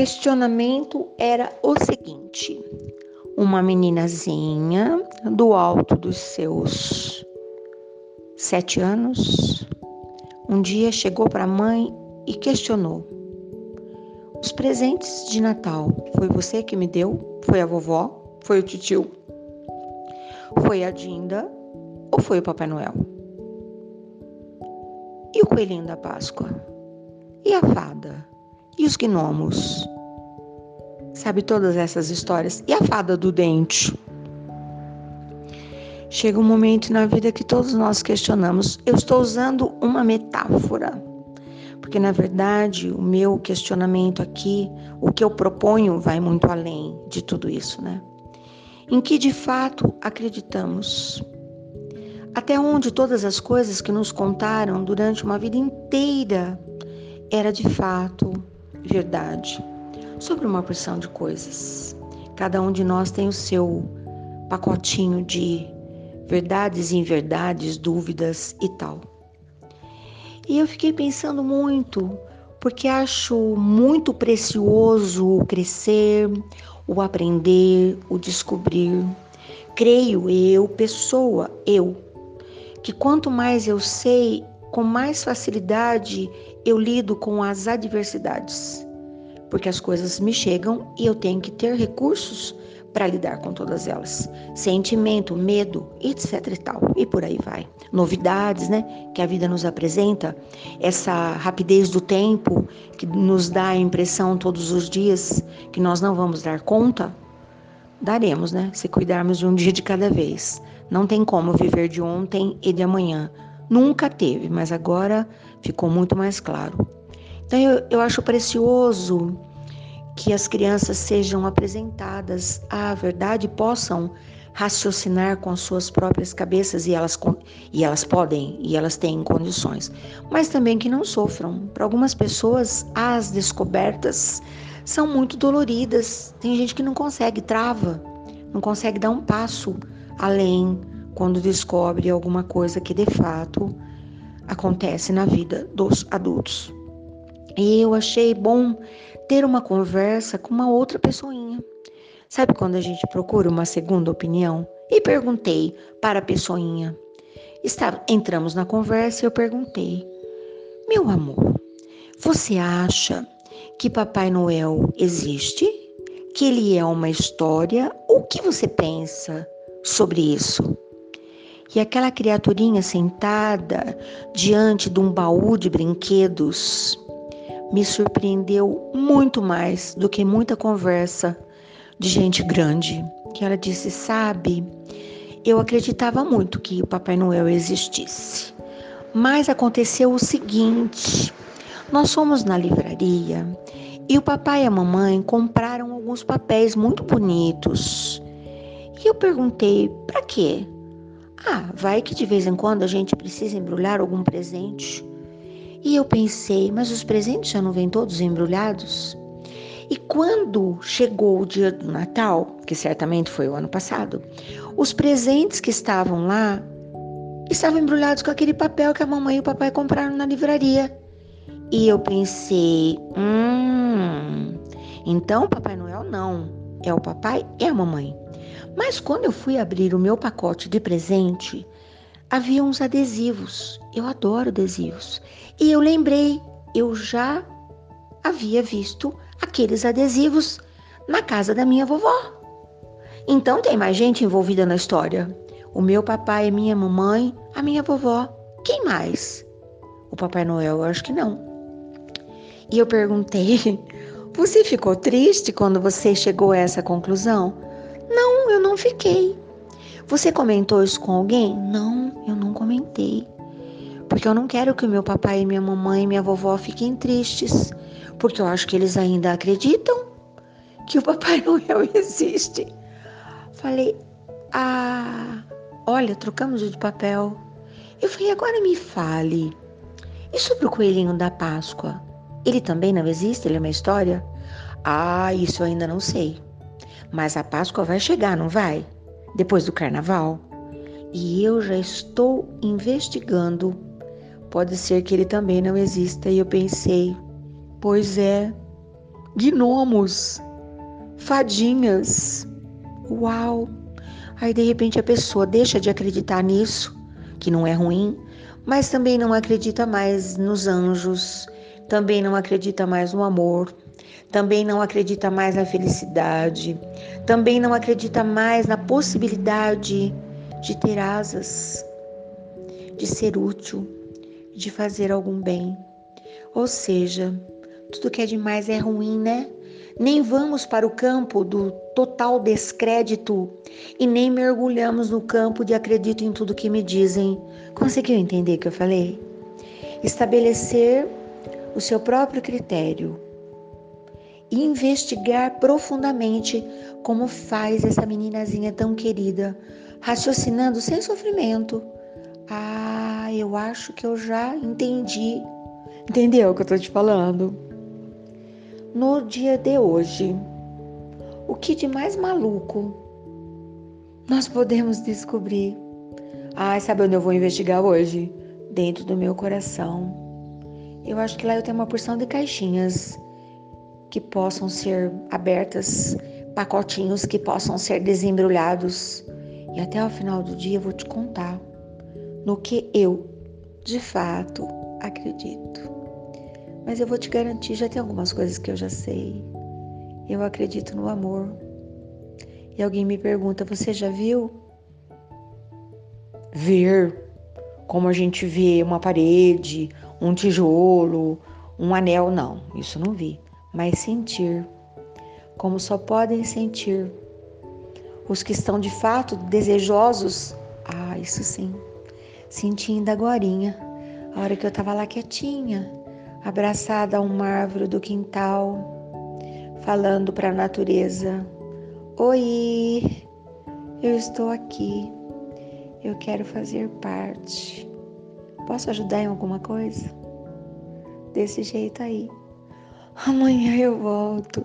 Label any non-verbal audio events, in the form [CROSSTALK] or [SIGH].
questionamento era o seguinte: uma meninazinha do alto dos seus sete anos, um dia chegou para a mãe e questionou: Os presentes de Natal foi você que me deu? Foi a vovó? Foi o tio? Foi a Dinda? Ou foi o Papai Noel? E o coelhinho da Páscoa? E a fada? E os gnomos? Sabe todas essas histórias? E a fada do dente? Chega um momento na vida que todos nós questionamos. Eu estou usando uma metáfora, porque na verdade o meu questionamento aqui, o que eu proponho, vai muito além de tudo isso, né? Em que de fato acreditamos? Até onde todas as coisas que nos contaram durante uma vida inteira era de fato verdade sobre uma porção de coisas. Cada um de nós tem o seu pacotinho de verdades e inverdades, dúvidas e tal. E eu fiquei pensando muito, porque acho muito precioso o crescer, o aprender, o descobrir. Creio eu, pessoa, eu, que quanto mais eu sei, com mais facilidade eu lido com as adversidades, porque as coisas me chegam e eu tenho que ter recursos para lidar com todas elas. Sentimento, medo, etc e tal. E por aí vai. Novidades, né, que a vida nos apresenta, essa rapidez do tempo que nos dá a impressão todos os dias que nós não vamos dar conta, daremos, né, se cuidarmos um dia de cada vez. Não tem como viver de ontem e de amanhã. Nunca teve, mas agora ficou muito mais claro. Então eu, eu acho precioso que as crianças sejam apresentadas à verdade possam raciocinar com as suas próprias cabeças e elas, e elas podem e elas têm condições, mas também que não sofram. Para algumas pessoas, as descobertas são muito doloridas. Tem gente que não consegue, trava, não consegue dar um passo além quando descobre alguma coisa que de fato acontece na vida dos adultos. E eu achei bom ter uma conversa com uma outra pessoinha. Sabe quando a gente procura uma segunda opinião? E perguntei para a pessoinha. Está, entramos na conversa e eu perguntei: Meu amor, você acha que Papai Noel existe? Que ele é uma história? O que você pensa sobre isso? E aquela criaturinha sentada diante de um baú de brinquedos me surpreendeu muito mais do que muita conversa de gente grande. Que ela disse: Sabe, eu acreditava muito que o Papai Noel existisse. Mas aconteceu o seguinte: nós fomos na livraria e o papai e a mamãe compraram alguns papéis muito bonitos. E eu perguntei: para quê? Ah, vai que de vez em quando a gente precisa embrulhar algum presente. E eu pensei, mas os presentes já não vêm todos embrulhados? E quando chegou o dia do Natal, que certamente foi o ano passado, os presentes que estavam lá estavam embrulhados com aquele papel que a mamãe e o papai compraram na livraria. E eu pensei, hum, então Papai Noel não, é o papai e a mamãe. Mas quando eu fui abrir o meu pacote de presente, havia uns adesivos. Eu adoro adesivos. E eu lembrei, eu já havia visto aqueles adesivos na casa da minha vovó. Então tem mais gente envolvida na história. O meu papai, a minha mamãe, a minha vovó. Quem mais? O Papai Noel, eu acho que não. E eu perguntei: [LAUGHS] Você ficou triste quando você chegou a essa conclusão? Eu não fiquei. Você comentou isso com alguém? Não, eu não comentei. Porque eu não quero que o meu papai, minha mamãe e minha vovó fiquem tristes. Porque eu acho que eles ainda acreditam que o Papai Noel existe. Falei, ah, olha, trocamos de papel. Eu falei, agora me fale. E sobre o coelhinho da Páscoa? Ele também não existe? Ele é uma história? Ah, isso eu ainda não sei. Mas a Páscoa vai chegar, não vai? Depois do carnaval. E eu já estou investigando. Pode ser que ele também não exista. E eu pensei, pois é, gnomos, fadinhas. Uau! Aí de repente a pessoa deixa de acreditar nisso, que não é ruim, mas também não acredita mais nos anjos, também não acredita mais no amor, também não acredita mais na felicidade, também não acredita mais na possibilidade de ter asas, de ser útil, de fazer algum bem. Ou seja, tudo que é demais é ruim, né? Nem vamos para o campo do total descrédito e nem mergulhamos no campo de acredito em tudo que me dizem. Conseguiu entender o que eu falei? Estabelecer o seu próprio critério e investigar profundamente como faz essa meninazinha tão querida, raciocinando sem sofrimento. Ah, eu acho que eu já entendi. Entendeu o que eu tô te falando? No dia de hoje, o que de mais maluco nós podemos descobrir? Ah, sabe onde eu vou investigar hoje? Dentro do meu coração. Eu acho que lá eu tenho uma porção de caixinhas que possam ser abertas, pacotinhos que possam ser desembrulhados. E até o final do dia eu vou te contar no que eu, de fato, acredito. Mas eu vou te garantir, já tem algumas coisas que eu já sei. Eu acredito no amor. E alguém me pergunta: Você já viu? Ver como a gente vê uma parede, um tijolo, um anel, não, isso não vi mas sentir, como só podem sentir os que estão de fato desejosos. Ah, isso sim, sentindo agora, a hora que eu estava lá quietinha, abraçada a uma árvore do quintal, falando para a natureza: Oi, eu estou aqui, eu quero fazer parte. Posso ajudar em alguma coisa? Desse jeito aí. Amanhã eu volto.